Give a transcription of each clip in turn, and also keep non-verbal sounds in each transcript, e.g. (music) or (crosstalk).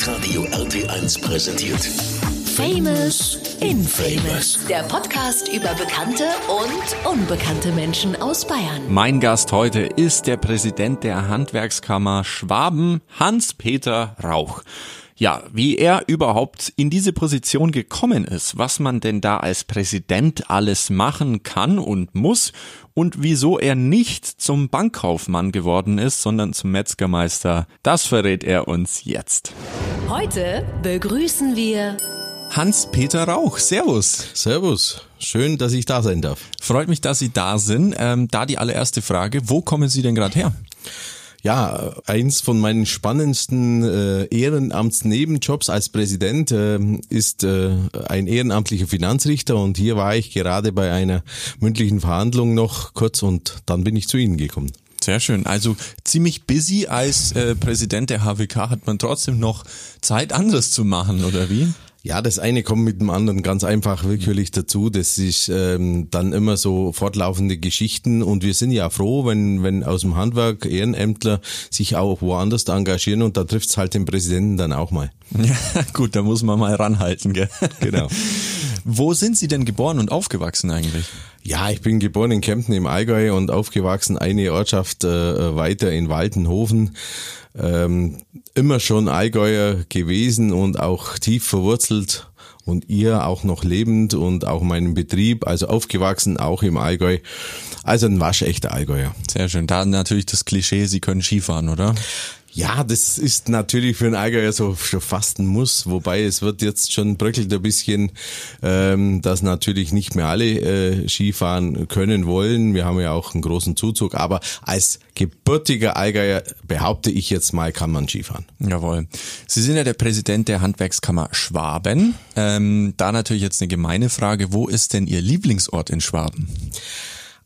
Hitradio RT1 präsentiert. Famous Infamous. Der Podcast über bekannte und unbekannte Menschen aus Bayern. Mein Gast heute ist der Präsident der Handwerkskammer Schwaben, Hans-Peter Rauch. Ja, wie er überhaupt in diese Position gekommen ist, was man denn da als Präsident alles machen kann und muss und wieso er nicht zum Bankkaufmann geworden ist, sondern zum Metzgermeister, das verrät er uns jetzt. Heute begrüßen wir Hans-Peter Rauch, Servus. Servus, schön, dass ich da sein darf. Freut mich, dass Sie da sind. Ähm, da die allererste Frage, wo kommen Sie denn gerade her? Ja, eins von meinen spannendsten äh, Ehrenamtsnebenjobs als Präsident äh, ist äh, ein ehrenamtlicher Finanzrichter und hier war ich gerade bei einer mündlichen Verhandlung noch kurz und dann bin ich zu Ihnen gekommen. Sehr schön. Also ziemlich busy als äh, Präsident der HWK hat man trotzdem noch Zeit, anderes zu machen, oder wie? Ja, das eine kommt mit dem anderen ganz einfach willkürlich dazu. Das ist ähm, dann immer so fortlaufende Geschichten und wir sind ja froh, wenn, wenn aus dem Handwerk Ehrenämtler sich auch woanders engagieren und da trifft's halt den Präsidenten dann auch mal. (laughs) Ja, gut, da muss man mal ranhalten, gell? Genau. (laughs) Wo sind Sie denn geboren und aufgewachsen eigentlich? Ja, ich bin geboren in Kempten im Allgäu und aufgewachsen eine Ortschaft äh, weiter in Waltenhofen. Ähm, immer schon Allgäuer gewesen und auch tief verwurzelt und ihr auch noch lebend und auch meinen Betrieb, also aufgewachsen auch im Allgäu. Also ein waschechter Allgäuer. Sehr schön. Da natürlich das Klischee, Sie können Skifahren, oder? Ja, das ist natürlich für einen Allgäuer so schon fast ein Muss, wobei es wird jetzt schon bröckelt ein bisschen, ähm, dass natürlich nicht mehr alle äh, Skifahren können wollen. Wir haben ja auch einen großen Zuzug, aber als gebürtiger Allgäuer behaupte ich jetzt mal, kann man Skifahren. Jawohl. Sie sind ja der Präsident der Handwerkskammer Schwaben. Ähm, da natürlich jetzt eine gemeine Frage, wo ist denn Ihr Lieblingsort in Schwaben?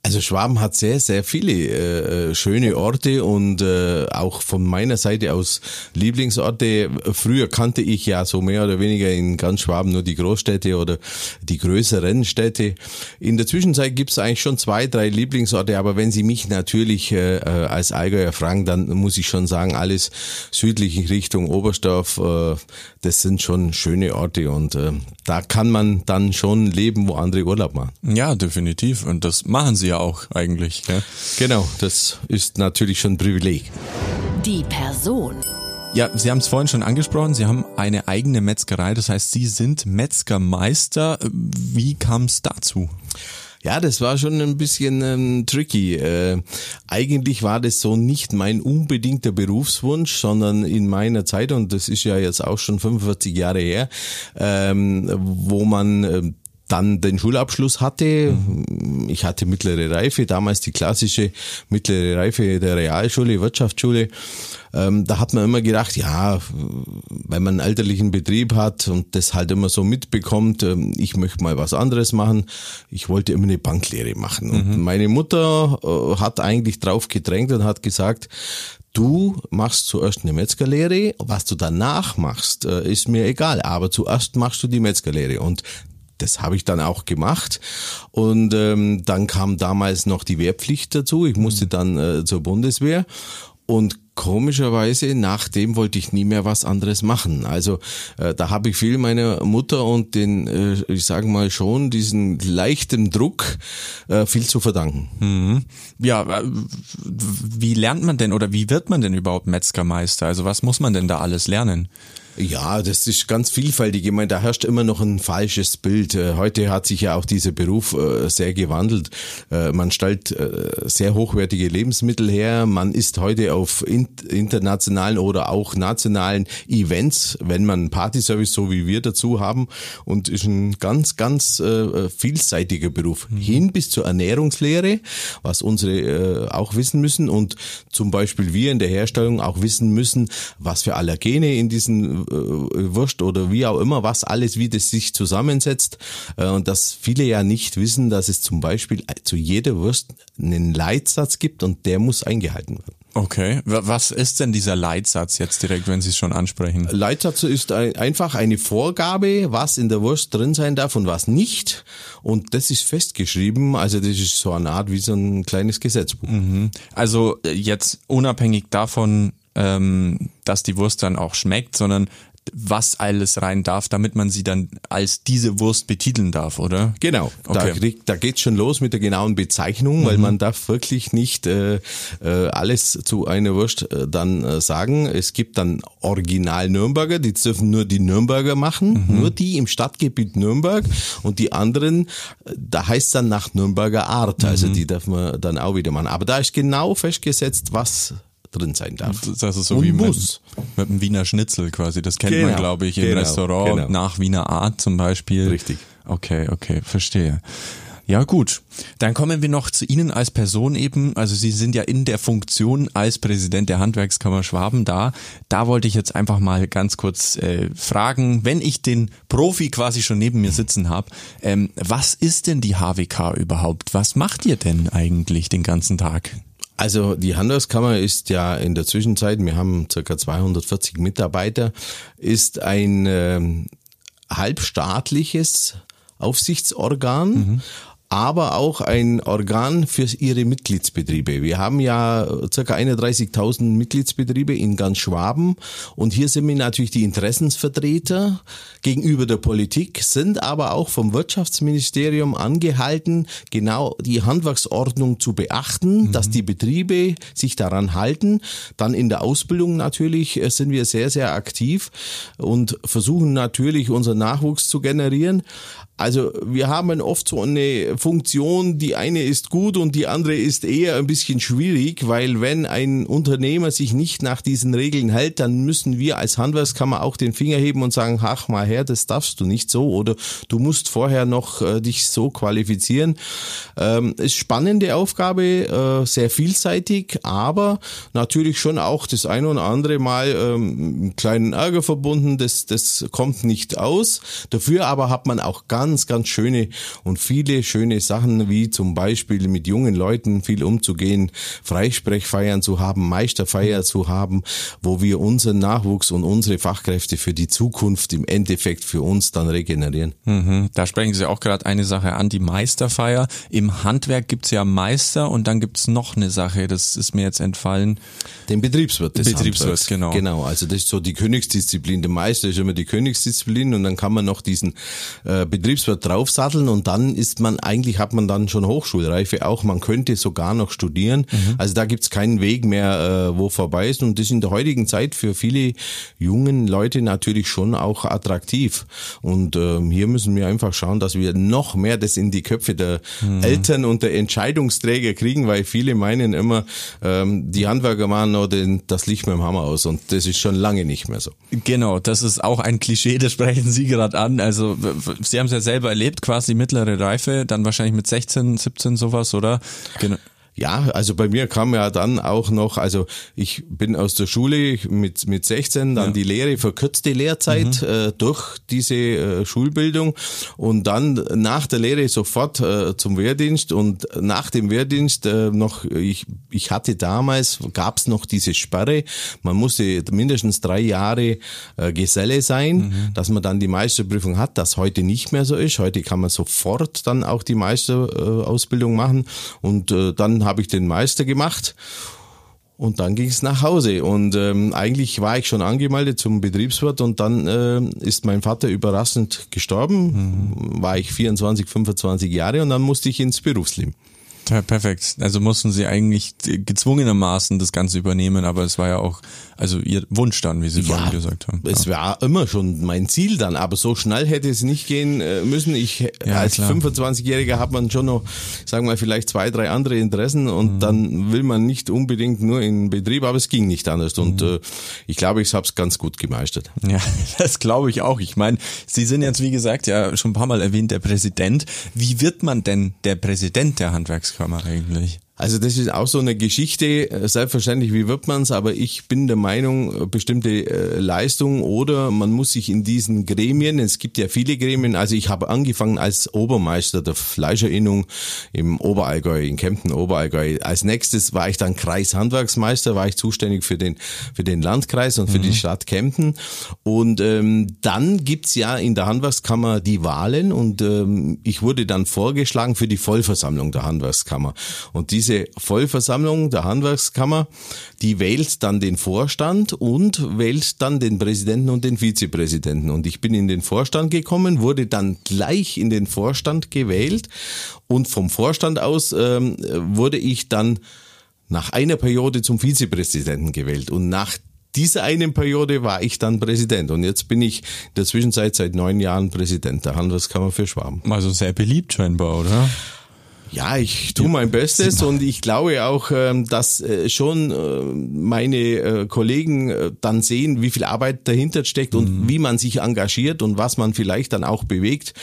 Also Schwaben hat sehr, sehr viele äh, schöne Orte und äh, auch von meiner Seite aus Lieblingsorte. Früher kannte ich ja so mehr oder weniger in ganz Schwaben nur die Großstädte oder die größeren Städte. In der Zwischenzeit gibt es eigentlich schon zwei, drei Lieblingsorte, aber wenn Sie mich natürlich äh, als Allgäuer fragen, dann muss ich schon sagen, alles südlich in Richtung Oberstdorf, äh, das sind schon schöne Orte und äh, da kann man dann schon leben, wo andere Urlaub machen. Ja, definitiv. Und das machen Sie ja auch eigentlich. Ja? Genau, das ist natürlich schon ein Privileg. die Person. Ja, Sie haben es vorhin schon angesprochen, Sie haben eine eigene Metzgerei, das heißt, Sie sind Metzgermeister. Wie kam es dazu? Ja, das war schon ein bisschen ähm, tricky. Äh, eigentlich war das so nicht mein unbedingter Berufswunsch, sondern in meiner Zeit, und das ist ja jetzt auch schon 45 Jahre her, ähm, wo man äh, dann den Schulabschluss hatte. Ich hatte mittlere Reife, damals die klassische mittlere Reife der Realschule, Wirtschaftsschule. Ähm, da hat man immer gedacht, ja, wenn man einen elterlichen Betrieb hat und das halt immer so mitbekommt, ähm, ich möchte mal was anderes machen. Ich wollte immer eine Banklehre machen. Und meine Mutter äh, hat eigentlich drauf gedrängt und hat gesagt, Du machst zuerst eine Metzgerlehre, was du danach machst, äh, ist mir egal, aber zuerst machst du die Metzgerlehre und das habe ich dann auch gemacht und ähm, dann kam damals noch die Wehrpflicht dazu. Ich musste dann äh, zur Bundeswehr und komischerweise nachdem wollte ich nie mehr was anderes machen. Also äh, da habe ich viel meiner Mutter und den, äh, ich sage mal schon, diesen leichten Druck äh, viel zu verdanken. Mhm. Ja, äh, wie lernt man denn oder wie wird man denn überhaupt Metzgermeister? Also was muss man denn da alles lernen? Ja, das ist ganz vielfältig. Ich meine, da herrscht immer noch ein falsches Bild. Äh, Heute hat sich ja auch dieser Beruf äh, sehr gewandelt. Äh, Man stellt sehr hochwertige Lebensmittel her. Man ist heute auf in- internationalen oder auch nationalen Events, wenn man einen Partyservice so wie wir dazu haben und ist ein ganz, ganz vielseitiger Beruf. Hin bis zur Ernährungslehre, was unsere auch wissen müssen und zum Beispiel wir in der Herstellung auch wissen müssen, was für Allergene in diesen Wurst oder wie auch immer, was alles, wie das sich zusammensetzt. Äh, und dass viele ja nicht wissen, dass es zum Beispiel zu jeder Wurst einen Leitsatz gibt und der muss eingehalten werden. Okay, Wa- was ist denn dieser Leitsatz jetzt direkt, wenn Sie es schon ansprechen? Leitsatz ist ein, einfach eine Vorgabe, was in der Wurst drin sein darf und was nicht. Und das ist festgeschrieben. Also das ist so eine Art wie so ein kleines Gesetzbuch. Also äh, jetzt unabhängig davon, ähm, dass die Wurst dann auch schmeckt, sondern was alles rein darf, damit man sie dann als diese Wurst betiteln darf, oder? Genau, Okay. da, da geht's schon los mit der genauen Bezeichnung, weil man darf wirklich nicht äh, äh, alles zu einer Wurst äh, dann äh, sagen. Es gibt dann Original Nürnberger, die dürfen nur die Nürnberger machen, nur die im Stadtgebiet Nürnberg und die anderen, äh, da heißt dann nach Nürnberger Art, also die darf man dann auch wieder machen. Aber da ist genau festgesetzt, was drin sein darf. Das ist so Und wie mit, muss. mit dem Wiener Schnitzel quasi. Das kennt man, Genau, glaube ich, im genau, Restaurant genau. nach Wiener Art zum Beispiel. Richtig. Okay, okay, verstehe. Ja gut, dann kommen wir noch zu Ihnen als Person eben. Also Sie sind ja in der Funktion als Präsident der Handwerkskammer Schwaben da. Da wollte ich jetzt einfach mal ganz kurz äh, fragen, wenn ich den Profi quasi schon neben mir sitzen habe, ähm, was ist denn die HWK überhaupt? Was macht ihr denn eigentlich den ganzen Tag? Also die Handelskammer ist ja in der Zwischenzeit, wir haben circa 240 Mitarbeiter, ist ein ähm, halbstaatliches Aufsichtsorgan. Aber auch ein Organ für ihre Mitgliedsbetriebe. Wir haben ja circa 31.000 Mitgliedsbetriebe in ganz Schwaben und hier sind wir natürlich die Interessensvertreter gegenüber der Politik, sind aber auch vom Wirtschaftsministerium angehalten, genau die Handwerksordnung zu beachten, dass die Betriebe sich daran halten. Dann in der Ausbildung natürlich äh, sind wir sehr, sehr aktiv und versuchen natürlich unseren Nachwuchs zu generieren. Also wir haben oft so eine Funktion, die eine ist gut und die andere ist eher ein bisschen schwierig, weil wenn ein Unternehmer sich nicht nach diesen Regeln hält, dann müssen wir als Handwerkskammer auch den Finger heben und sagen, ach mal her, das darfst du nicht so oder du musst vorher noch äh, dich so qualifizieren. Ähm, ist spannende Aufgabe, äh, sehr vielseitig, aber natürlich schon auch das eine oder andere Mal ähm, einen kleinen Ärger verbunden, das, das kommt nicht aus. Dafür aber hat man auch ganz, ganz schöne und viele schöne Sachen, wie zum Beispiel mit jungen Leuten viel umzugehen, Freisprechfeiern zu haben, Meisterfeier zu haben, wo wir unseren Nachwuchs und unsere Fachkräfte für die Zukunft im Endeffekt für uns dann regenerieren. Mhm. Da sprechen Sie auch gerade eine Sache an, die Meisterfeier. Im Handwerk gibt's ja Meister und dann gibt's noch eine Sache, das ist mir jetzt entfallen. Den Betriebswirt des Betriebswirt, Handwerks. genau. Genau, also das ist so die Königsdisziplin. Der Meister ist immer die Königsdisziplin und dann kann man noch diesen äh, Betriebswirt draufsatteln und dann ist man, eigentlich hat man dann schon Hochschulreife auch, man könnte sogar noch studieren. Also da gibt's keinen Weg mehr, äh, wo vorbei ist und das ist in der heutigen Zeit für viele jungen Leute natürlich schon auch attraktiv. Und ähm, hier müssen wir einfach schauen, dass wir noch mehr das in die Köpfe der Eltern und der Entscheidungsträger kriegen, weil viele meinen immer, ähm, die Handwerker machen noch den, das Licht mit dem Hammer aus und das ist schon lange nicht mehr so. Genau, das ist auch ein Klischee, das sprechen Sie gerade an. Also Sie haben es ja selber erlebt, quasi mittlere Reife, dann wahrscheinlich mit 16, 17 sowas, oder? Genau. Ja, also bei mir kam ja dann auch noch, also ich bin aus der Schule mit, mit 16, dann die Lehre, verkürzte Lehrzeit äh, durch diese äh, Schulbildung. Und dann nach der Lehre sofort äh, zum Wehrdienst. Und nach dem Wehrdienst äh, noch, ich, ich hatte damals, gab's noch diese Sperre, man musste mindestens drei Jahre äh, Geselle sein, dass man dann die Meisterprüfung hat, das heute nicht mehr so ist. Heute kann man sofort dann auch die Meisterausbildung äh, Ausbildung machen. Und äh, habe ich den Meister gemacht und dann ging es nach Hause. Und ähm, eigentlich war ich schon angemeldet zum Betriebswirt und dann äh, ist mein Vater überraschend gestorben, war ich 24, 25 Jahre und dann musste ich ins Berufsleben. Ja, perfekt. Also mussten Sie eigentlich gezwungenermaßen das Ganze übernehmen, aber es war ja auch, also Ihr Wunsch dann, wie Sie vorhin gesagt haben. Es war immer schon mein Ziel dann, aber so schnell hätte es nicht gehen äh, müssen. Ich Ja, als klar. 25-Jähriger hat man schon noch, sagen wir vielleicht zwei, drei andere Interessen und Mhm. dann will man nicht unbedingt nur in Betrieb, aber es ging nicht anders und Mhm. äh, ich glaube, ich habe es ganz gut gemeistert. Ja, (laughs) das glaube ich auch. Ich meine, Sie sind jetzt, wie gesagt, ja schon ein paar Mal erwähnt, der Präsident. Wie wird man denn der Präsident der Handwerkskammer eigentlich? Also das ist auch so eine Geschichte, äh, selbstverständlich, wie wird man's, aber ich bin der Meinung, äh, bestimmte äh, Leistungen oder man muss sich in diesen Gremien, es gibt ja viele Gremien, also ich habe angefangen als Obermeister der Fleischerinnung im Oberallgäu, in Kempten Oberallgäu. Als nächstes war ich dann Kreishandwerksmeister, war ich zuständig für den, für den Landkreis und für die Stadt Kempten. Und ähm, dann gibt's ja in der Handwerkskammer die Wahlen und ähm, ich wurde dann vorgeschlagen für die Vollversammlung der Handwerkskammer. Und diese diese Vollversammlung der Handwerkskammer, die wählt dann den Vorstand und wählt dann den Präsidenten und den Vizepräsidenten. Und ich bin in den Vorstand gekommen, wurde dann gleich in den Vorstand gewählt und vom Vorstand aus ähm, wurde ich dann nach einer Periode zum Vizepräsidenten gewählt. Und nach dieser einen Periode war ich dann Präsident und jetzt bin ich in der Zwischenzeit seit neun Jahren Präsident der Handelskammer für Schwaben. Also sehr beliebt scheinbar, oder? Ja, ich tue mein Bestes und ich glaube auch, ähm, dass äh, schon äh, meine äh, Kollegen dann sehen, wie viel Arbeit dahinter steckt und mhm. wie man sich engagiert und was man vielleicht dann auch bewegt.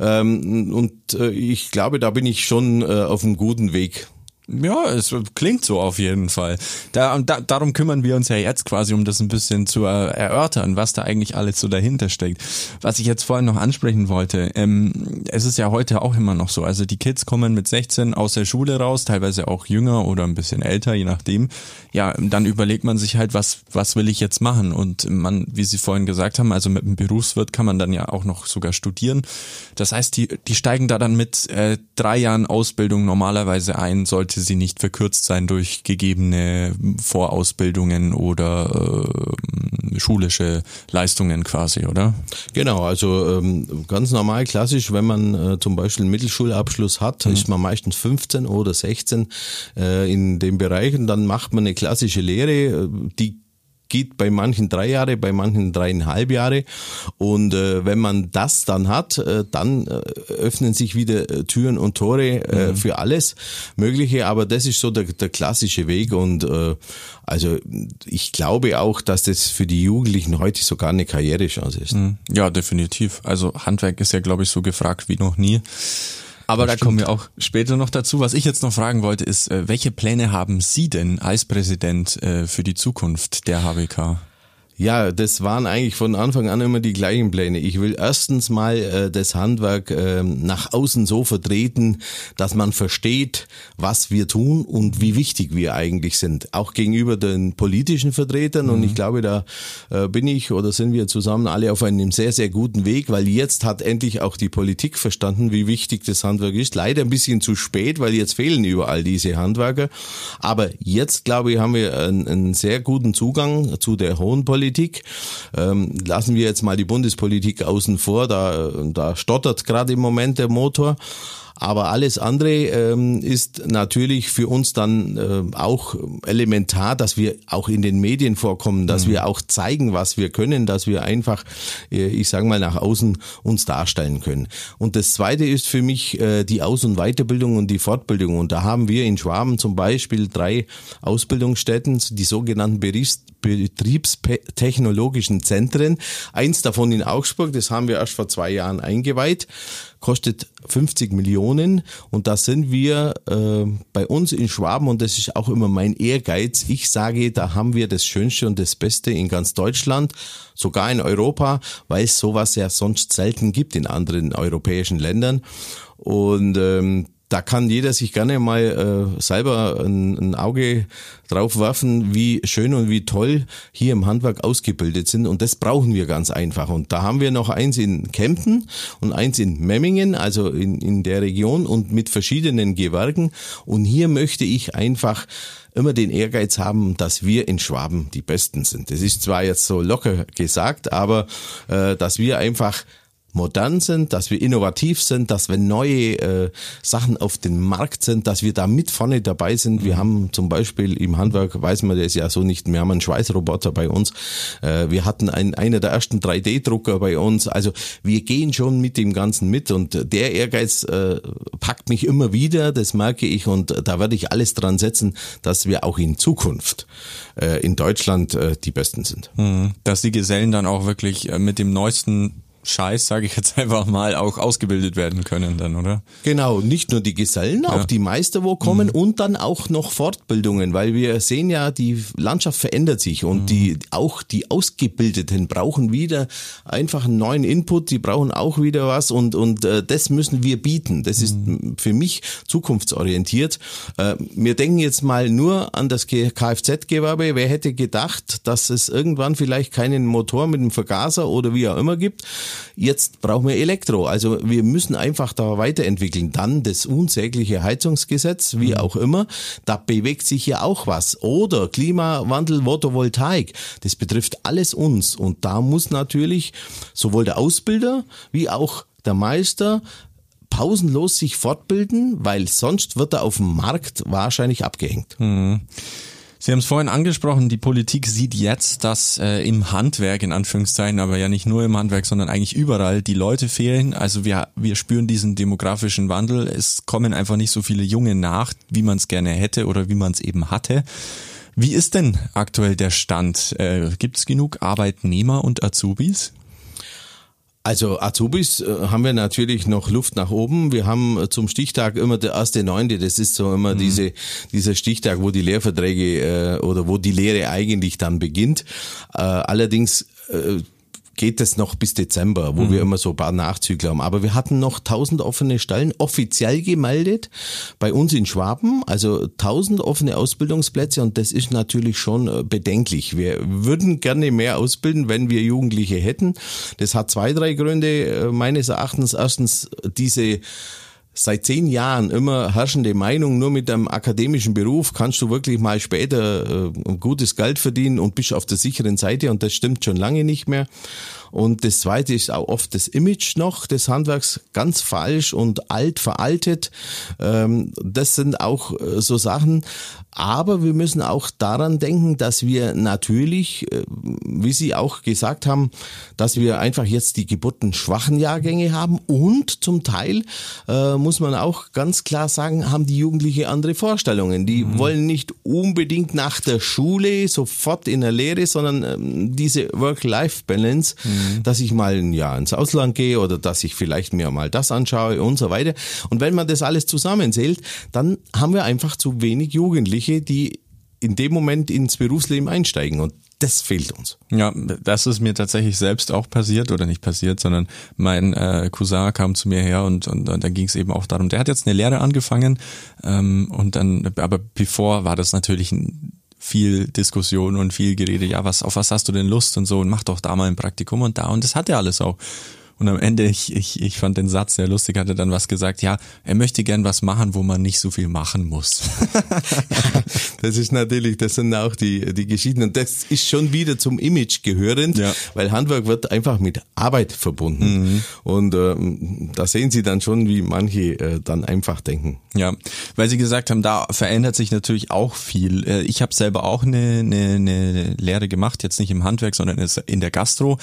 Ähm, und ich glaube, da bin ich schon auf einem guten Weg. Ja, es klingt so auf jeden Fall. Da, da, darum kümmern wir uns ja jetzt quasi, um das ein bisschen zu erörtern, was da eigentlich alles so dahinter steckt. Was ich jetzt vorhin noch ansprechen wollte, ähm, es ist ja heute auch immer noch so. Also die Kids kommen mit 16 aus der Schule raus, teilweise auch jünger oder ein bisschen älter, je nachdem. Ja, dann überlegt man sich halt, was, was will ich jetzt machen? Und man, wie Sie vorhin gesagt haben, also mit einem Berufswirt kann man dann ja auch noch sogar studieren. Das heißt, die, die steigen da dann mit äh, drei Jahren Ausbildung normalerweise ein, sollte sollte sie nicht verkürzt sein durch gegebene Vorausbildungen oder äh, schulische Leistungen quasi, oder? Genau, also ähm, ganz normal, klassisch, wenn man äh, zum Beispiel einen Mittelschulabschluss hat, mhm. ist man meistens 15 oder 16 äh, in dem Bereich und dann macht man eine klassische Lehre, äh, die geht bei manchen drei Jahre, bei manchen dreieinhalb Jahre. Und äh, wenn man das dann hat, äh, dann äh, öffnen sich wieder äh, Türen und Tore äh, mhm. für alles Mögliche. Aber das ist so der, der klassische Weg. Und äh, also ich glaube auch, dass das für die Jugendlichen heute sogar eine Karrierechance ist. Mhm. Ja, definitiv. Also Handwerk ist ja, glaube ich, so gefragt wie noch nie. Aber da kommen wir auch später noch dazu. Was ich jetzt noch fragen wollte, ist, äh, welche Pläne haben Sie denn als Präsident äh, für die Zukunft der HWK? Ja, das waren eigentlich von Anfang an immer die gleichen Pläne. Ich will erstens mal äh, das Handwerk äh, nach außen so vertreten, dass man versteht, was wir tun und wie wichtig wir eigentlich sind. Auch gegenüber den politischen Vertretern. Mhm. Und ich glaube, da äh, bin ich oder sind wir zusammen alle auf einem sehr, sehr guten Weg, weil jetzt hat endlich auch die Politik verstanden, wie wichtig das Handwerk ist. Leider ein bisschen zu spät, weil jetzt fehlen überall diese Handwerker. Aber jetzt, glaube ich, haben wir einen, einen sehr guten Zugang zu der hohen Politik. Politik. Ähm, lassen wir jetzt mal die Bundespolitik außen vor, da, da stottert gerade im Moment der Motor. Aber alles andere ähm, ist natürlich für uns dann äh, auch elementar, dass wir auch in den Medien vorkommen, dass mhm. wir auch zeigen, was wir können, dass wir einfach, äh, ich sage mal, nach außen uns darstellen können. Und das Zweite ist für mich äh, die Aus- und Weiterbildung und die Fortbildung. Und da haben wir in Schwaben zum Beispiel drei Ausbildungsstätten, die sogenannten Betriebs betriebstechnologischen Zentren. Eins davon in Augsburg, das haben wir erst vor zwei Jahren eingeweiht kostet 50 Millionen und da sind wir äh, bei uns in Schwaben und das ist auch immer mein Ehrgeiz. Ich sage, da haben wir das Schönste und das Beste in ganz Deutschland, sogar in Europa, weil es sowas ja sonst selten gibt in anderen europäischen Ländern. Und ähm, da kann jeder sich gerne mal äh, selber ein, ein Auge drauf werfen, wie schön und wie toll hier im Handwerk ausgebildet sind. Und das brauchen wir ganz einfach. Und da haben wir noch eins in Kempten und eins in Memmingen, also in, in der Region und mit verschiedenen Gewerken. Und hier möchte ich einfach immer den Ehrgeiz haben, dass wir in Schwaben die Besten sind. Das ist zwar jetzt so locker gesagt, aber äh, dass wir einfach modern sind, dass wir innovativ sind, dass wenn neue äh, Sachen auf den Markt sind, dass wir da mit vorne dabei sind. Wir mhm. haben zum Beispiel im Handwerk, weiß man das ja so nicht, wir haben einen Schweißroboter bei uns. Äh, wir hatten ein, einer der ersten 3D-Drucker bei uns. Also wir gehen schon mit dem Ganzen mit und der Ehrgeiz äh, packt mich immer wieder, das merke ich und da werde ich alles dran setzen, dass wir auch in Zukunft äh, in Deutschland äh, die Besten sind. Mhm. Dass die Gesellen dann auch wirklich äh, mit dem neuesten Scheiß, sage ich jetzt (laughs) einfach mal, auch ausgebildet werden können dann, oder? Genau, nicht nur die Gesellen, ja. auch die Meister, wo kommen mhm. und dann auch noch Fortbildungen, weil wir sehen ja, die Landschaft verändert sich und mhm. die auch die Ausgebildeten brauchen wieder einfach einen neuen Input, die brauchen auch wieder was und und äh, das müssen wir bieten. Das ist mhm. für mich zukunftsorientiert. Äh, wir denken jetzt mal nur an das Kfz-Gewerbe. Wer hätte gedacht, dass es irgendwann vielleicht keinen Motor mit einem Vergaser oder wie auch immer gibt? Jetzt brauchen wir Elektro. Also wir müssen einfach da weiterentwickeln. Dann das unsägliche Heizungsgesetz, wie auch immer. Da bewegt sich ja auch was. Oder Klimawandel, Photovoltaik. Das betrifft alles uns. Und da muss natürlich sowohl der Ausbilder wie auch der Meister pausenlos sich fortbilden, weil sonst wird er auf dem Markt wahrscheinlich abgehängt. Sie haben es vorhin angesprochen, die Politik sieht jetzt, dass äh, im Handwerk, in Anführungszeichen, aber ja nicht nur im Handwerk, sondern eigentlich überall die Leute fehlen. Also wir, wir spüren diesen demografischen Wandel. Es kommen einfach nicht so viele Junge nach, wie man es gerne hätte oder wie man es eben hatte. Wie ist denn aktuell der Stand? Äh, Gibt es genug Arbeitnehmer und Azubis? Also Azubis äh, haben wir natürlich noch Luft nach oben. Wir haben äh, zum Stichtag immer der erste Neunte. Das ist so immer diese dieser Stichtag, wo die Lehrverträge äh, oder wo die Lehre eigentlich dann beginnt. Äh, allerdings geht es noch bis Dezember, wo wir immer so ein paar Nachzügler haben. Aber wir hatten noch 1000 offene Stellen offiziell gemeldet bei uns in Schwaben, also 1000 offene Ausbildungsplätze und das ist natürlich schon äh, bedenklich. Wir würden gerne mehr ausbilden, wenn wir Jugendliche hätten. Das hat zwei, drei Gründe äh, meines Erachtens. Erstens diese seit zehn Jahren immer herrschende Meinung, nur mit einem akademischen Beruf kannst du wirklich mal später äh, gutes Geld verdienen und bist auf der sicheren Seite und das stimmt schon lange nicht mehr. Und das zweite ist auch oft das Image noch des Handwerks ganz falsch und alt veraltet. Ähm, das sind auch äh, so Sachen. Aber wir müssen auch daran denken, dass wir natürlich, äh, wie Sie auch gesagt haben, dass wir einfach jetzt die geburtenschwachen Jahrgänge haben und zum Teil äh, muss man auch ganz klar sagen, haben die Jugendliche andere Vorstellungen. Die wollen nicht unbedingt nach der Schule sofort in der Lehre, sondern ähm, diese Work-Life-Balance, dass ich mal ein Jahr ins Ausland gehe oder dass ich vielleicht mir mal das anschaue und so weiter. Und wenn man das alles zusammenzählt, dann haben wir einfach zu wenig Jugendliche, die in dem Moment ins Berufsleben einsteigen. Und das fehlt uns. Ja, das ist mir tatsächlich selbst auch passiert oder nicht passiert, sondern mein äh, Cousin kam zu mir her und, und, und dann ging es eben auch darum, der hat jetzt eine Lehre angefangen ähm, und dann, aber bevor war das natürlich ein viel Diskussion und viel Gerede, ja, was, auf was hast du denn Lust und so? Und mach doch da mal ein Praktikum und da. Und das hat er alles auch. Und am Ende, ich, ich, ich fand den Satz sehr lustig, hat er dann was gesagt, ja, er möchte gern was machen, wo man nicht so viel machen muss. (laughs) Das ist natürlich, das sind auch die, die Geschichten. Und das ist schon wieder zum Image gehörend, Ja. weil Handwerk wird einfach mit Arbeit verbunden. Und ähm, da sehen Sie dann schon, wie manche äh, dann einfach denken. Ja, weil Sie gesagt haben, da verändert sich natürlich auch viel. Äh, Ich habe selber auch eine, eine, eine Lehre gemacht, jetzt nicht im Handwerk, sondern in der Gastro.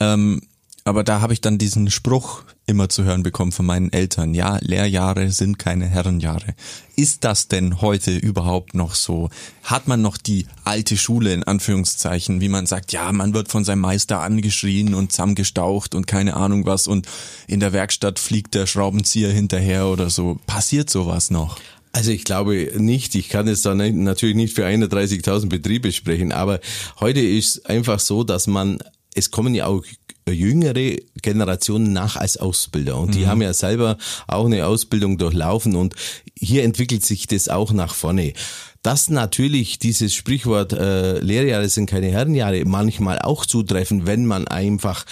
Ähm, aber da habe ich dann diesen Spruch immer zu hören bekommen von meinen Eltern. Ja, Lehrjahre sind keine Herrenjahre. Ist das denn heute überhaupt noch so? Hat man noch die alte Schule in Anführungszeichen, wie man sagt, ja, man wird von seinem Meister angeschrien und zusammengestaucht und keine Ahnung was und in der Werkstatt fliegt der Schraubenzieher hinterher oder so. Passiert sowas noch? Also ich glaube nicht, ich kann jetzt da natürlich nicht für 31.000 Betriebe sprechen, aber heute ist einfach so, dass man, es kommen ja auch jüngere Generationen nach als Ausbilder und die haben ja selber auch eine Ausbildung durchlaufen und hier entwickelt sich das auch nach vorne. Dass natürlich dieses Sprichwort äh, Lehrjahre sind keine Herrenjahre manchmal auch zutreffen, wenn man einfach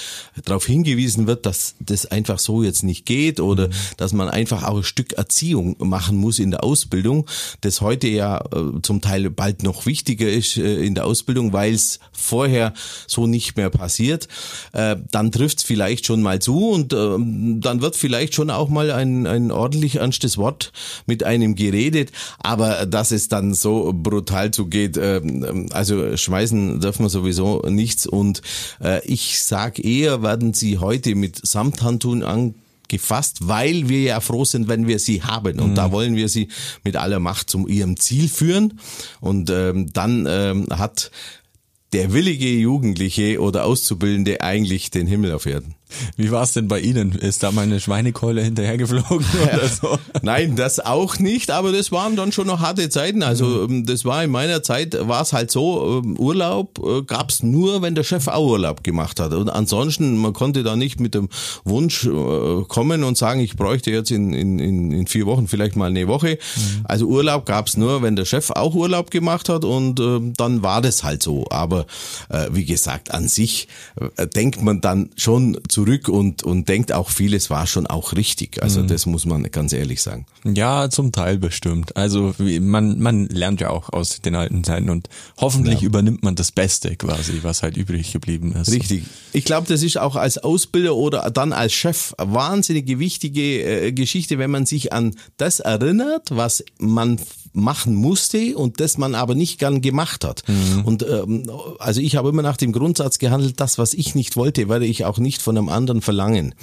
darauf hingewiesen wird, dass das einfach so jetzt nicht geht oder dass man einfach auch ein Stück Erziehung machen muss in der Ausbildung, das heute ja äh, zum Teil bald noch wichtiger ist äh, in der Ausbildung, weil es vorher so nicht mehr passiert, äh, dann trifft es vielleicht schon mal zu und ähm, dann wird vielleicht schon auch mal ein, ein ordentlich ernstes Wort mit einem geredet, aber dass es dann so brutal zugeht, ähm, also schmeißen dürfen wir sowieso nichts und äh, ich sag eher, werden sie heute mit Samthandtun an gefasst, weil wir ja froh sind, wenn wir sie haben. Und da wollen wir sie mit aller Macht zu ihrem Ziel führen. Und ähm, dann ähm, hat der willige Jugendliche oder Auszubildende eigentlich den Himmel auf Erden. Wie war es denn bei Ihnen? Ist da mal eine Schweinekeule hinterhergeflogen (laughs) oder so? Nein, das auch nicht, aber das waren dann schon noch harte Zeiten. Also ähm, das war in meiner Zeit, war es halt so, ähm, Urlaub äh, gab's nur, wenn der Chef auch Urlaub gemacht hat. Und ansonsten, man konnte da nicht mit dem Wunsch äh, kommen und sagen, ich bräuchte jetzt in, in, in vier Wochen vielleicht mal eine Woche. Also Urlaub gab's nur, wenn der Chef auch Urlaub gemacht hat und ähm, dann war das halt so. Aber äh, wie gesagt, an sich denkt man dann schon zurück und, und denkt auch vieles war schon auch richtig. Also das muss man ganz ehrlich sagen. Ja, zum Teil bestimmt. Also man, man lernt ja auch aus den alten Zeiten und hoffentlich übernimmt man das Beste quasi, was halt übrig geblieben ist. Richtig. Ich glaube, das ist auch als Ausbilder oder dann als Chef eine wahnsinnige wichtige äh, Geschichte, wenn man sich an das erinnert, was man machen musste und das man aber nicht gern gemacht hat. Und ähm, also ich habe immer nach dem Grundsatz gehandelt, das, was ich nicht wollte, werde ich auch nicht von einem anderen verlangen.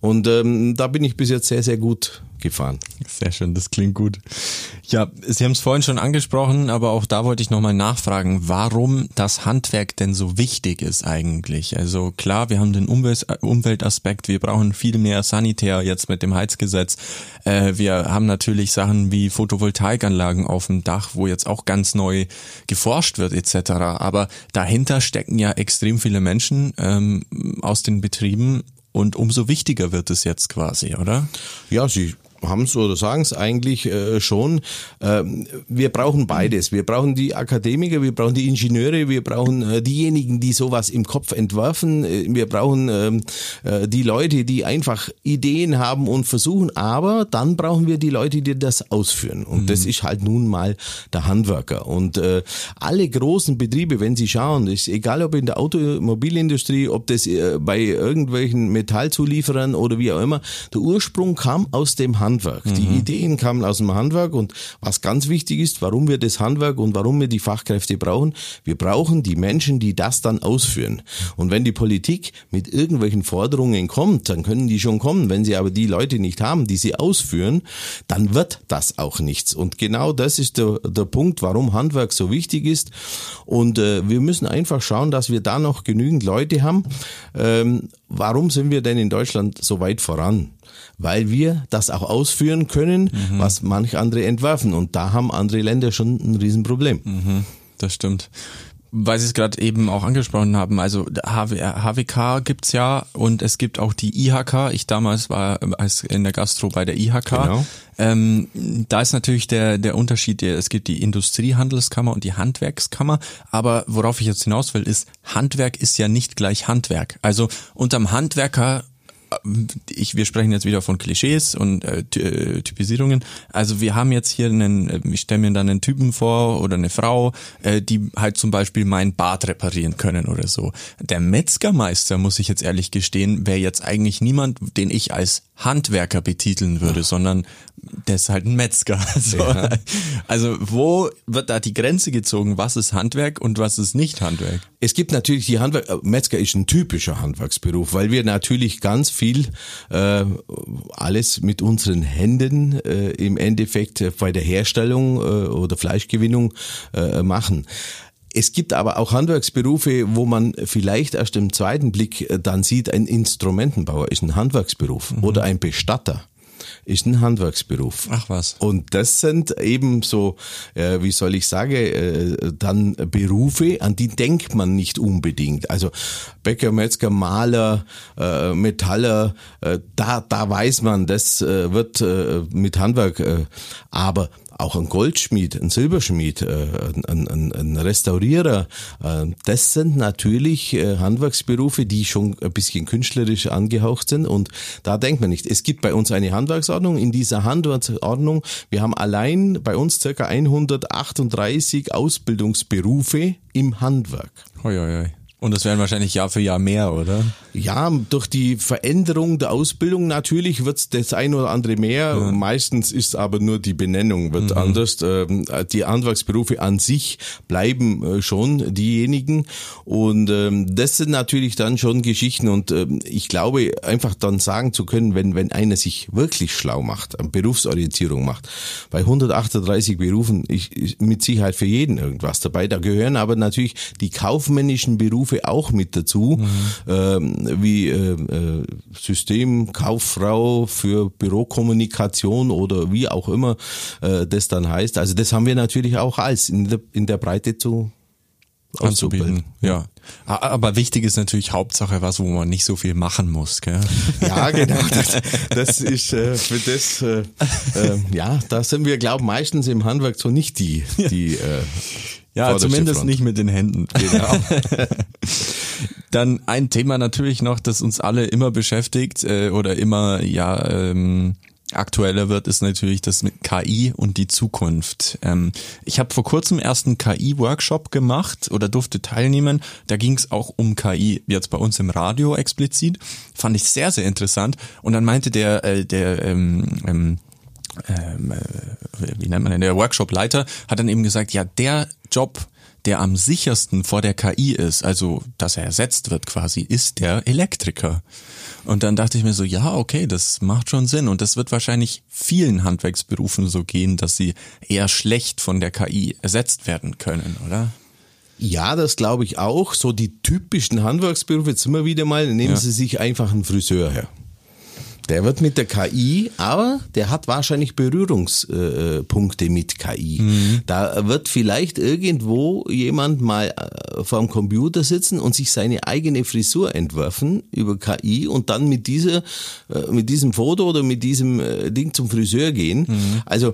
Und ähm, da bin ich bis jetzt sehr, sehr gut gefahren. Sehr schön, das klingt gut. Ja, Sie haben es vorhin schon angesprochen, aber auch da wollte ich nochmal nachfragen, warum das Handwerk denn so wichtig ist eigentlich. Also klar, wir haben den Umwelt, Umweltaspekt, wir brauchen viel mehr Sanitär jetzt mit dem Heizgesetz. Äh, wir haben natürlich Sachen wie Photovoltaikanlagen auf dem Dach, wo jetzt auch ganz neu geforscht wird etc. Aber dahinter stecken ja extrem viele Menschen ähm, aus den Betrieben und umso wichtiger wird es jetzt quasi, oder? Ja, Sie haben es oder sagen es eigentlich äh, schon. Ähm, wir brauchen beides. Wir brauchen die Akademiker, wir brauchen die Ingenieure, wir brauchen äh, diejenigen, die sowas im Kopf entwerfen. Äh, wir brauchen ähm, äh, die Leute, die einfach Ideen haben und versuchen. Aber dann brauchen wir die Leute, die das ausführen. Und das ist halt nun mal der Handwerker. Und äh, alle großen Betriebe, wenn Sie schauen, ist egal ob in der Automobilindustrie, ob das äh, bei irgendwelchen Metallzulieferern oder wie auch immer, der Ursprung kam aus dem Handwerk. Die Ideen kamen aus dem Handwerk und was ganz wichtig ist, warum wir das Handwerk und warum wir die Fachkräfte brauchen, wir brauchen die Menschen, die das dann ausführen. Und wenn die Politik mit irgendwelchen Forderungen kommt, dann können die schon kommen. Wenn sie aber die Leute nicht haben, die sie ausführen, dann wird das auch nichts. Und genau das ist der, der Punkt, warum Handwerk so wichtig ist. Und äh, wir müssen einfach schauen, dass wir da noch genügend Leute haben. Ähm, warum sind wir denn in Deutschland so weit voran? Weil wir das auch ausführen können, was manch andere entwerfen. Und da haben andere Länder schon ein Riesenproblem. Das stimmt. Weil Sie es gerade eben auch angesprochen haben, also HW, HWK gibt's ja und es gibt auch die IHK. Ich damals war als in der Gastro bei der IHK. Genau. Ähm, da ist natürlich der, der Unterschied, es gibt die Industriehandelskammer und die Handwerkskammer, aber worauf ich jetzt hinaus will, ist, Handwerk ist ja nicht gleich Handwerk. Also unterm Handwerker ich, wir sprechen jetzt wieder von Klischees und äh, äh, Typisierungen. Also wir haben jetzt hier einen, äh, ich stelle mir dann einen Typen vor oder eine Frau, äh, die halt zum Beispiel mein Bad reparieren können oder so. Der Metzgermeister, muss ich jetzt ehrlich gestehen, wäre jetzt eigentlich niemand, den ich als Handwerker betiteln würde, sondern der ist halt ein Metzger. (laughs) Also, also wo wird da die Grenze gezogen? Was ist Handwerk und was ist nicht Handwerk? Es gibt natürlich die Handwerk, Metzger ist ein typischer Handwerksberuf, weil wir natürlich ganz viel äh, alles mit unseren Händen äh, im Endeffekt bei der Herstellung äh, oder Fleischgewinnung äh, machen. Es gibt aber auch Handwerksberufe, wo man vielleicht erst im zweiten Blick äh, dann sieht, ein Instrumentenbauer ist ein Handwerksberuf oder ein Bestatter ist ein Handwerksberuf. Ach was. Und das sind eben so, äh, wie soll ich sagen, äh, dann Berufe, an die denkt man nicht unbedingt. Also Bäcker, Metzger, Maler, äh, Metaller, äh, da, da weiß man, das äh, wird äh, mit Handwerk, aber auch ein Goldschmied, ein Silberschmied, äh, ein, ein, ein Restaurierer, äh, das sind natürlich äh, Handwerksberufe, die schon ein bisschen künstlerisch angehaucht sind und da denkt man nicht. Es gibt bei uns eine Handwerksordnung. In dieser Handwerksordnung, wir haben allein bei uns circa 138 Ausbildungsberufe im Handwerk. Hoi, hoi, hoi. Und das werden wahrscheinlich Jahr für Jahr mehr, oder? Ja, durch die Veränderung der Ausbildung natürlich wird das ein oder andere mehr. Meistens ist aber nur die Benennung wird anders. Ähm, Die Handwerksberufe an sich bleiben äh, schon diejenigen. Und ähm, das sind natürlich dann schon Geschichten. Und ähm, ich glaube, einfach dann sagen zu können, wenn, wenn einer sich wirklich schlau macht, Berufsorientierung macht, bei 138 Berufen ist mit Sicherheit für jeden irgendwas dabei. Da gehören aber natürlich die kaufmännischen Berufe auch mit dazu, ähm, wie äh, äh, Systemkauffrau für Bürokommunikation oder wie auch immer äh, das dann heißt. Also das haben wir natürlich auch als in der, in der Breite zu anzubieten. Ja. Aber wichtig ist natürlich Hauptsache was, wo man nicht so viel machen muss, gell? (laughs) Ja, genau. Das, das ist äh, für das, äh, äh, ja, da sind wir, glauben meistens im Handwerk so nicht die, die äh, Ja, zumindest Front. nicht mit den Händen. (laughs) Genau. (laughs) Dann ein Thema natürlich noch, das uns alle immer beschäftigt äh, oder immer ja ähm, aktueller wird, ist natürlich das mit KI und die Zukunft. Ähm, ich habe vor kurzem erst einen KI-Workshop gemacht oder durfte teilnehmen. Da ging es auch um KI, jetzt bei uns im Radio explizit. Fand ich sehr, sehr interessant. Und dann meinte der, äh, der ähm, ähm, ähm, äh, wie nennt man denn, der Workshop-Leiter hat dann eben gesagt, ja, der Job, der am sichersten vor der KI ist, also dass er ersetzt wird quasi, ist der Elektriker. Und dann dachte ich mir so, ja, okay, das macht schon Sinn. Und das wird wahrscheinlich vielen Handwerksberufen so gehen, dass sie eher schlecht von der KI ersetzt werden können, oder? Ja, das glaube ich auch. So die typischen Handwerksberufe, jetzt immer wieder mal, nehmen ja. Sie sich einfach einen Friseur her. Der wird mit der KI, aber der hat wahrscheinlich Berührungspunkte mit KI. Mhm. Da wird vielleicht irgendwo jemand mal äh, vor dem Computer sitzen und sich seine eigene Frisur entwerfen über KI und dann mit dieser, äh, mit diesem Foto oder mit diesem äh, Ding zum Friseur gehen. Mhm. Also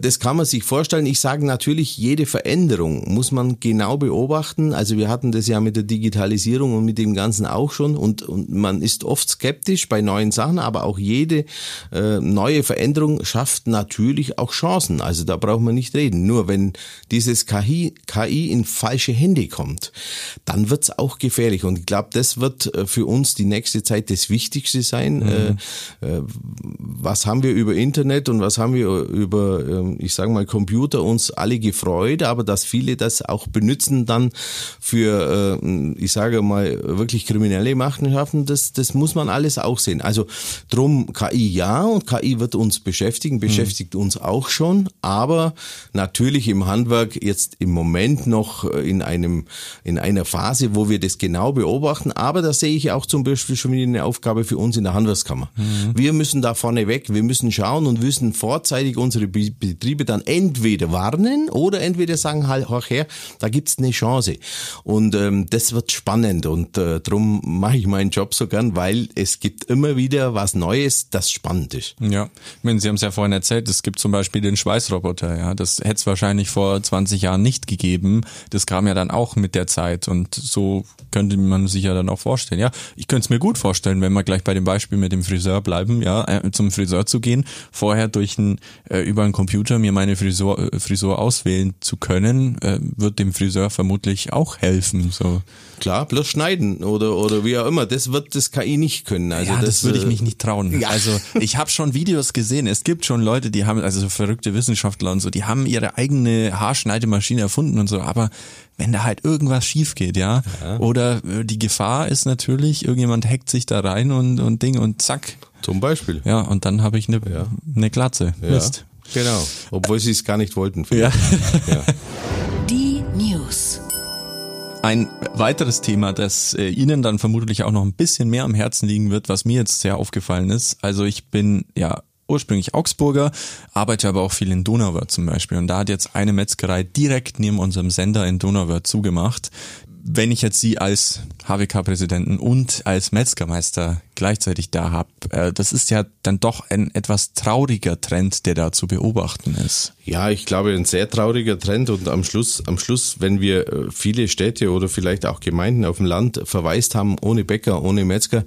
das kann man sich vorstellen. Ich sage natürlich, jede Veränderung muss man genau beobachten. Also wir hatten das ja mit der Digitalisierung und mit dem Ganzen auch schon und, und man ist oft skeptisch bei neuen Sachen, aber auch jede äh, neue Veränderung schafft natürlich auch Chancen. Also da braucht man nicht reden. Nur wenn dieses KI, KI in falsche Hände kommt, dann wird's auch gefährlich. Und ich glaube, das wird äh, für uns die nächste Zeit das Wichtigste sein. Mhm. Äh, äh, was haben wir über Internet und was haben wir über, äh, ich sage mal, Computer uns alle gefreut, aber dass viele das auch benutzen dann für, äh, ich sage mal, wirklich kriminelle Machenschaften, das, das muss man alles auch sehen. Also Drum KI ja und KI wird uns beschäftigen, beschäftigt mhm. uns auch schon, aber natürlich im Handwerk jetzt im Moment noch äh, in einem in einer Phase, wo wir das genau beobachten. Aber da sehe ich auch zum Beispiel schon wieder eine Aufgabe für uns in der Handwerkskammer. Mhm. Wir müssen da vorne weg, wir müssen schauen und müssen vorzeitig unsere Betriebe dann entweder warnen oder entweder sagen, halt, hoch her, da gibt's eine Chance. Und ähm, das wird spannend und äh, drum mache ich meinen Job so gern, weil es gibt immer wieder was Neues, das spannend ist. Ja, ich meine, Sie haben es ja vorhin erzählt, es gibt zum Beispiel den Schweißroboter, ja, das hätte es wahrscheinlich vor 20 Jahren nicht gegeben. Das kam ja dann auch mit der Zeit und so könnte man sich ja dann auch vorstellen. Ja, ich könnte es mir gut vorstellen, wenn wir gleich bei dem Beispiel mit dem Friseur bleiben, ja, äh, zum Friseur zu gehen, vorher durch ein äh, über einen Computer mir meine Frisur äh, Frisur auswählen zu können, äh, wird dem Friseur vermutlich auch helfen. So klar, bloß schneiden oder oder wie auch immer. Das wird das KI nicht können. Also ja, das, das würde ich mich nicht trauen. Ja. Also ich habe schon Videos gesehen. Es gibt schon Leute, die haben also so verrückte Wissenschaftler und so, die haben ihre eigene Haarschneidemaschine erfunden und so. Aber wenn da halt irgendwas schief geht, ja, ja. oder äh, die Gefahr ist natürlich, irgendjemand hackt sich da rein und und Ding und zack. Zum Beispiel. Ja, und dann habe ich eine ja. eine Glatze. Ja. Mist. Genau, obwohl sie es gar nicht wollten. Ja. ja. (laughs) Die. Ein weiteres Thema, das äh, Ihnen dann vermutlich auch noch ein bisschen mehr am Herzen liegen wird, was mir jetzt sehr aufgefallen ist. Also ich bin ja ursprünglich Augsburger, arbeite aber auch viel in Donauwörth zum Beispiel. Und da hat jetzt eine Metzgerei direkt neben unserem Sender in Donauwörth zugemacht wenn ich jetzt Sie als HWK-Präsidenten und als Metzgermeister gleichzeitig da habe, äh, das ist ja dann doch ein etwas trauriger Trend, der da zu beobachten ist. Ja, ich glaube, ein sehr trauriger Trend und am Schluss, am Schluss, wenn wir äh, viele Städte oder vielleicht auch Gemeinden auf dem Land verwaist haben, ohne Bäcker, ohne Metzger,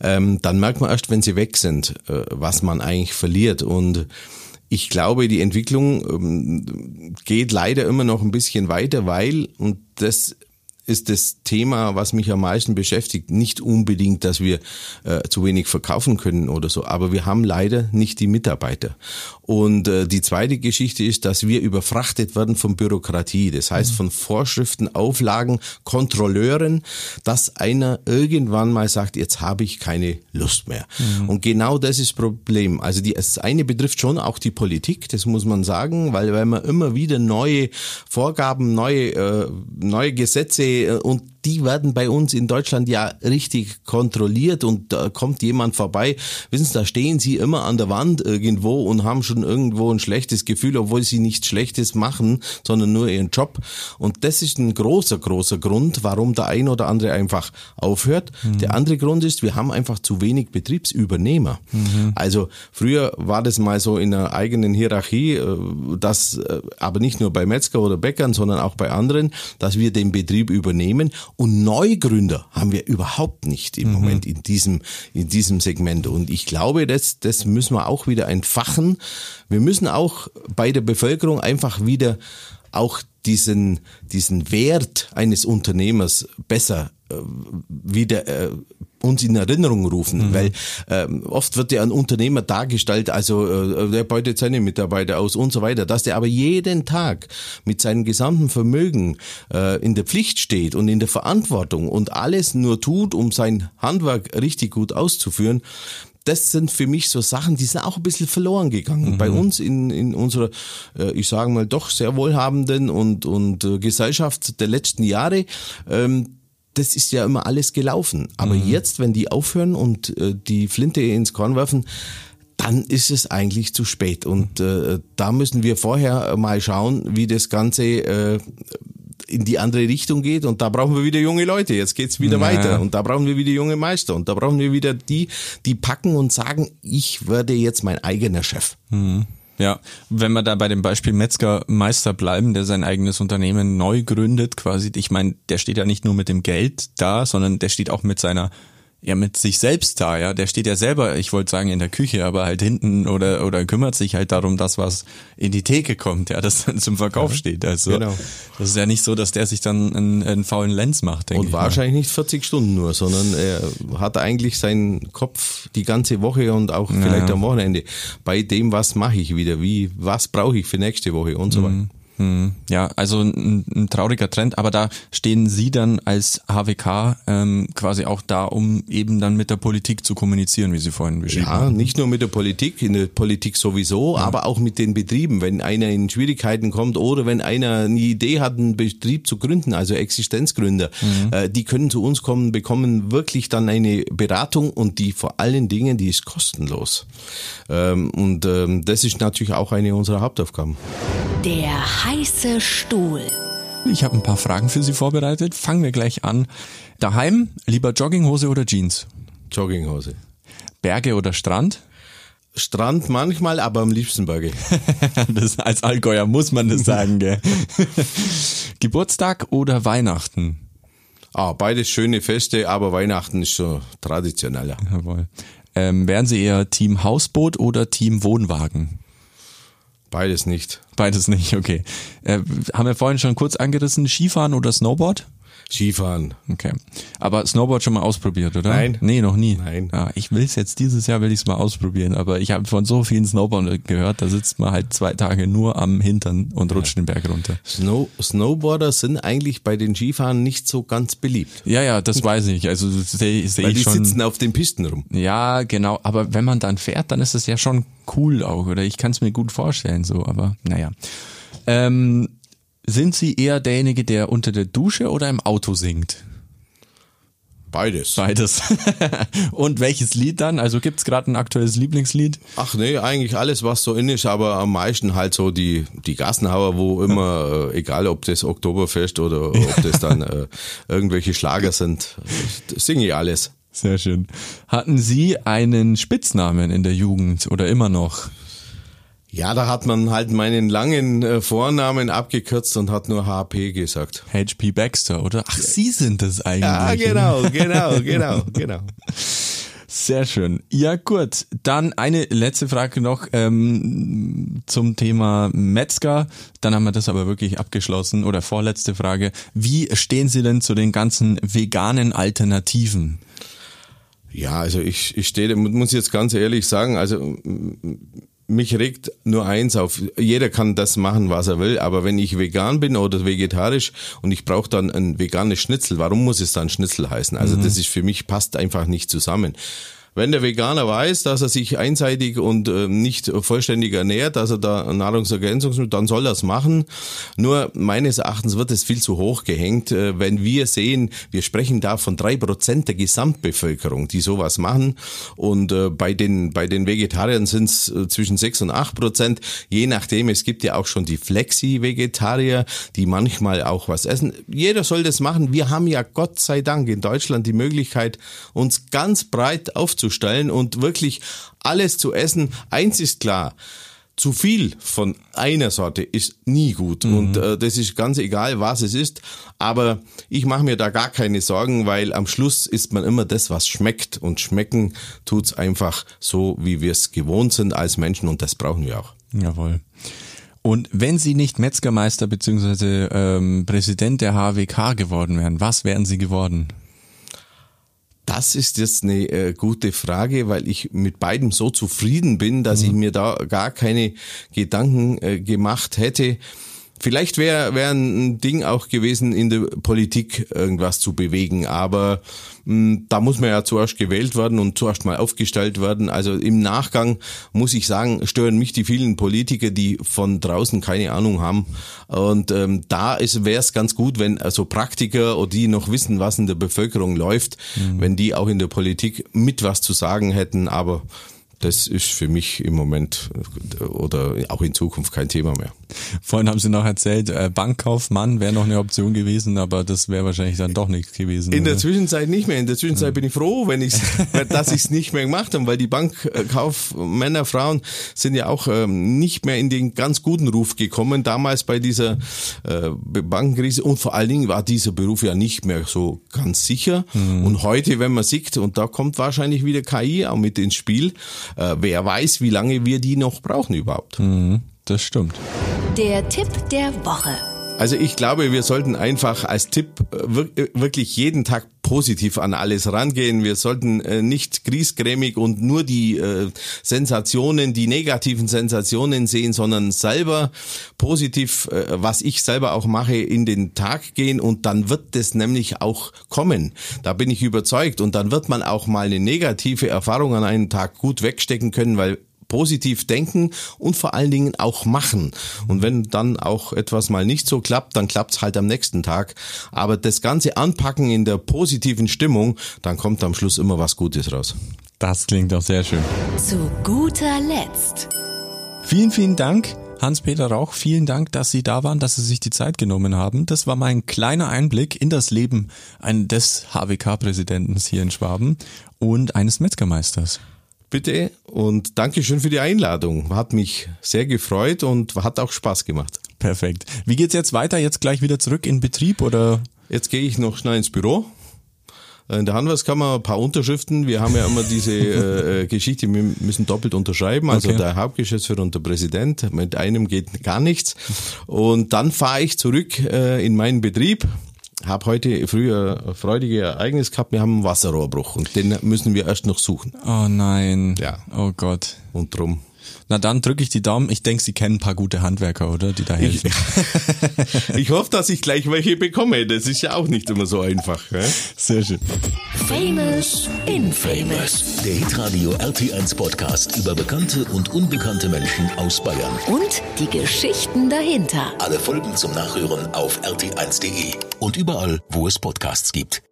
ähm, dann merkt man erst, wenn sie weg sind, äh, was man eigentlich verliert und ich glaube, die Entwicklung ähm, geht leider immer noch ein bisschen weiter, weil, und das ist das Thema, was mich am meisten beschäftigt. Nicht unbedingt, dass wir äh, zu wenig verkaufen können oder so, aber wir haben leider nicht die Mitarbeiter. Und äh, die zweite Geschichte ist, dass wir überfrachtet werden von Bürokratie. Das heißt, von Vorschriften, Auflagen, Kontrolleuren, dass einer irgendwann mal sagt, jetzt habe ich keine Lust mehr. Mhm. Und genau das ist das Problem. Also die, das eine betrifft schon auch die Politik, das muss man sagen, weil wenn man immer wieder neue Vorgaben, neue, äh, neue Gesetze und die werden bei uns in Deutschland ja richtig kontrolliert und da kommt jemand vorbei. Wissen Sie, da stehen sie immer an der Wand irgendwo und haben schon irgendwo ein schlechtes Gefühl, obwohl sie nichts Schlechtes machen, sondern nur ihren Job. Und das ist ein großer, großer Grund, warum der ein oder andere einfach aufhört. Mhm. Der andere Grund ist, wir haben einfach zu wenig Betriebsübernehmer. Mhm. Also früher war das mal so in einer eigenen Hierarchie, äh, dass äh, aber nicht nur bei Metzger oder Bäckern, sondern auch bei anderen, dass wir den Betrieb übernehmen und Neugründer haben wir überhaupt nicht im mhm. Moment in diesem, in diesem Segment. Und ich glaube, das, das müssen wir auch wieder entfachen. Wir müssen auch bei der Bevölkerung einfach wieder auch diesen, diesen Wert eines Unternehmers besser äh, wieder äh, uns in Erinnerung rufen, mhm. weil ähm, oft wird ja ein Unternehmer dargestellt, also äh, der beutet seine Mitarbeiter aus und so weiter, dass der aber jeden Tag mit seinem gesamten Vermögen äh, in der Pflicht steht und in der Verantwortung und alles nur tut, um sein Handwerk richtig gut auszuführen, das sind für mich so Sachen, die sind auch ein bisschen verloren gegangen. Mhm. Bei uns in, in unserer, äh, ich sage mal, doch sehr wohlhabenden und, und äh, Gesellschaft der letzten Jahre. Ähm, das ist ja immer alles gelaufen. Aber mhm. jetzt, wenn die aufhören und äh, die Flinte ins Korn werfen, dann ist es eigentlich zu spät. Und äh, da müssen wir vorher mal schauen, wie das Ganze äh, in die andere Richtung geht und da brauchen wir wieder junge Leute. Jetzt geht's wieder naja. weiter und da brauchen wir wieder junge Meister und da brauchen wir wieder die, die packen und sagen, ich werde jetzt mein eigener Chef. Mhm. Ja, wenn wir da bei dem Beispiel Metzger Meister bleiben, der sein eigenes Unternehmen neu gründet, quasi, ich meine, der steht ja nicht nur mit dem Geld da, sondern der steht auch mit seiner ja mit sich selbst da, ja. Der steht ja selber, ich wollte sagen in der Küche, aber halt hinten oder oder kümmert sich halt darum, dass was in die Theke kommt, ja, (laughs) das dann zum Verkauf ja, steht. Also genau. das ist ja nicht so, dass der sich dann einen, einen faulen Lenz macht, denke Und ich. Und wahrscheinlich mal. nicht 40 Stunden nur, sondern er hat eigentlich seinen Kopf die ganze Woche und auch vielleicht ja. am Wochenende bei dem, was mache ich wieder, wie, was brauche ich für nächste Woche und so weiter. Mhm. Hm, ja, also ein, ein, trauriger Trend, aber da stehen Sie dann als HWK ähm, quasi auch da, um eben dann mit der Politik zu kommunizieren, wie Sie vorhin beschrieben ja, haben. Ja, nicht nur mit der Politik, in der Politik sowieso, ja. aber auch mit den Betrieben. Wenn einer in Schwierigkeiten kommt oder wenn einer eine Idee hat, einen Betrieb zu gründen, also Existenzgründer, mhm. äh, die können zu uns kommen, bekommen wirklich dann eine Beratung und die vor allen Dingen, die ist kostenlos. Ähm, und ähm, das ist natürlich auch eine unserer Hauptaufgaben. Der heiße Stuhl. Ich habe ein paar Fragen für Sie vorbereitet. Fangen wir gleich an. Daheim lieber Jogginghose oder Jeans? Jogginghose. Berge oder Strand? Strand manchmal, aber am liebsten Berge. (laughs) das, als Allgäuer muss man das sagen, gell? (laughs) Geburtstag oder Weihnachten? Ah, beides schöne Feste, aber Weihnachten ist schon traditioneller. Jawohl. Ähm, wären Sie eher Team Hausboot oder Team Wohnwagen? Beides nicht. Beides nicht, okay. Äh, haben wir vorhin schon kurz angerissen, Skifahren oder Snowboard? Skifahren. Okay. Aber Snowboard schon mal ausprobiert, oder? Nein. Nee, noch nie. Nein. Ja, ich will es jetzt dieses Jahr will ich es mal ausprobieren, aber ich habe von so vielen Snowboardern gehört, da sitzt man halt zwei Tage nur am Hintern und rutscht ja. den Berg runter. Snow Snowboarder sind eigentlich bei den Skifahren nicht so ganz beliebt. Ja, ja, das weiß ich. Also sehe seh Weil ich schon. die sitzen auf den Pisten rum. Ja, genau. Aber wenn man dann fährt, dann ist es ja schon cool auch, oder? Ich kann es mir gut vorstellen, so. Aber naja. Ähm, sind Sie eher derjenige, der unter der Dusche oder im Auto singt? Beides. Beides. (laughs) Und welches Lied dann? Also gibt's gerade ein aktuelles Lieblingslied? Ach nee, eigentlich alles, was so in ist, aber am meisten halt so die, die Gassenhauer, wo immer, (laughs) äh, egal ob das Oktoberfest oder ob das dann äh, (laughs) irgendwelche Schlager sind, singe ich alles. Sehr schön. Hatten Sie einen Spitznamen in der Jugend oder immer noch? Ja, da hat man halt meinen langen äh, Vornamen abgekürzt und hat nur HP gesagt. HP Baxter, oder? Ach, Sie sind es eigentlich. Ja, genau, (laughs) genau, genau, genau. Sehr schön. Ja, gut. Dann eine letzte Frage noch ähm, zum Thema Metzger. Dann haben wir das aber wirklich abgeschlossen. Oder vorletzte Frage. Wie stehen Sie denn zu den ganzen veganen Alternativen? Ja, also ich, ich stehe, muss jetzt ganz ehrlich sagen, also mich regt nur eins auf. Jeder kann das machen, was er will, aber wenn ich vegan bin oder vegetarisch und ich brauche dann ein veganes Schnitzel, warum muss es dann Schnitzel heißen? Also mhm. das ist für mich passt einfach nicht zusammen. Wenn der Veganer weiß, dass er sich einseitig und äh, nicht vollständig ernährt, dass er da Nahrungsergänzungsmittel, dann soll er es machen. Nur meines Erachtens wird es viel zu hoch gehängt, äh, wenn wir sehen, wir sprechen da von drei Prozent der Gesamtbevölkerung, die sowas machen. Und äh, bei den bei den Vegetariern sind es äh, zwischen sechs und acht Prozent, je nachdem. Es gibt ja auch schon die Flexi-Vegetarier, die manchmal auch was essen. Jeder soll das machen. Wir haben ja Gott sei Dank in Deutschland die Möglichkeit, uns ganz breit herzustellen und wirklich alles zu essen. Eins ist klar, zu viel von einer Sorte ist nie gut mhm. und äh, das ist ganz egal, was es ist. Aber ich mache mir da gar keine Sorgen, weil am Schluss isst man immer das, was schmeckt und schmecken tut's einfach so, wie wir es gewohnt sind als Menschen und das brauchen wir auch. Jawohl. Und wenn Sie nicht Metzgermeister bzw. Ähm, Präsident der HWK geworden wären, was wären Sie geworden? Das ist jetzt eine äh, gute Frage, weil ich mit beidem so zufrieden bin, dass mhm. ich mir da gar keine Gedanken äh, gemacht hätte. Vielleicht wäre wär ein Ding auch gewesen, in der Politik irgendwas zu bewegen, aber mh, hm, da muss man ja zuerst gewählt werden und zuerst mal aufgestellt werden. Also im Nachgang muss ich sagen, stören mich die vielen Politiker, die von draußen keine Ahnung haben. Und ähm, da wäre es ganz gut, wenn also Praktiker oder die noch wissen, was in der Bevölkerung läuft, mhm. wenn die auch in der Politik mit was zu sagen hätten. Aber das ist für mich im Moment äh, oder auch in Zukunft kein Thema mehr. Vorhin haben Sie noch erzählt, äh, Bankkaufmann wäre noch eine Option gewesen, aber das wäre wahrscheinlich dann doch nichts gewesen. In oder? der Zwischenzeit nicht mehr. In der Zwischenzeit ja. bin ich froh, wenn ich, (laughs) dass ich es nicht mehr gemacht habe, weil die Bankkaufmänner, Frauen sind ja auch ähm, nicht mehr in den ganz guten Ruf gekommen. Damals bei dieser äh, Bankenkrise und vor allen Dingen war dieser Beruf ja nicht mehr so ganz sicher. Mhm. Und heute, wenn man sieht, und da kommt wahrscheinlich wieder KI auch mit ins Spiel, äh, wer weiß, wie lange wir die noch brauchen überhaupt. Mhm, das stimmt. Der Tipp der Woche. Also ich glaube, wir sollten einfach als Tipp äh, äh, wirklich jeden Tag positiv an alles rangehen. Wir sollten äh, nicht griesgrämig und nur die Sensationen, die negativen Sensationen sehen, sondern selber positiv, was ich selber auch mache, in den Tag gehen und dann wird das nämlich auch kommen. Da bin ich überzeugt und dann wird man auch mal eine negative Erfahrung an einem Tag gut wegstecken können, weil positiv denken und vor allen Dingen auch machen. Und wenn dann auch etwas mal nicht so klappt, dann klappt's halt am nächsten Tag. Aber das Ganze anpacken in der positiven Stimmung, dann kommt am Schluss immer was Gutes raus. Das klingt doch sehr schön. Zu guter Letzt. Vielen, vielen Dank. Hans-Peter Rauch, vielen Dank, dass Sie da waren, dass Sie sich die Zeit genommen haben. Das war mein kleiner Einblick in das Leben des HWK-Präsidenten hier in Schwaben und eines Metzgermeisters bitte und Dankeschön für die Einladung. Hat mich sehr gefreut und hat auch Spaß gemacht. Perfekt. Wie geht's jetzt weiter? Jetzt gleich wieder zurück in Betrieb oder? Jetzt gehe ich noch schnell ins Büro. In der Handwerkskammer ein paar Unterschriften. Wir haben ja immer diese (laughs) äh, äh, Geschichte, wir müssen doppelt unterschreiben. Also okay. der Hauptgeschäftsführer und der Präsident. Mit einem geht gar nichts. Und dann fahre ich zurück äh, in meinen Betrieb habe heute früher ein freudiges Ereignis gehabt. Wir haben einen Wasserrohrbruch und den müssen wir erst noch suchen. Oh nein. Ja. Oh Gott. Und drum na dann drücke ich die Daumen. Ich denke, Sie kennen ein paar gute Handwerker, oder? Die da helfen. Ich, (laughs) ich hoffe, dass ich gleich welche bekomme. Das ist ja auch nicht immer so einfach. Ja? Sehr schön. Famous Infamous. Der Hitradio RT1 Podcast über bekannte und unbekannte Menschen aus Bayern. Und die Geschichten dahinter. Alle Folgen zum Nachhören auf rt1.de und überall, wo es Podcasts gibt.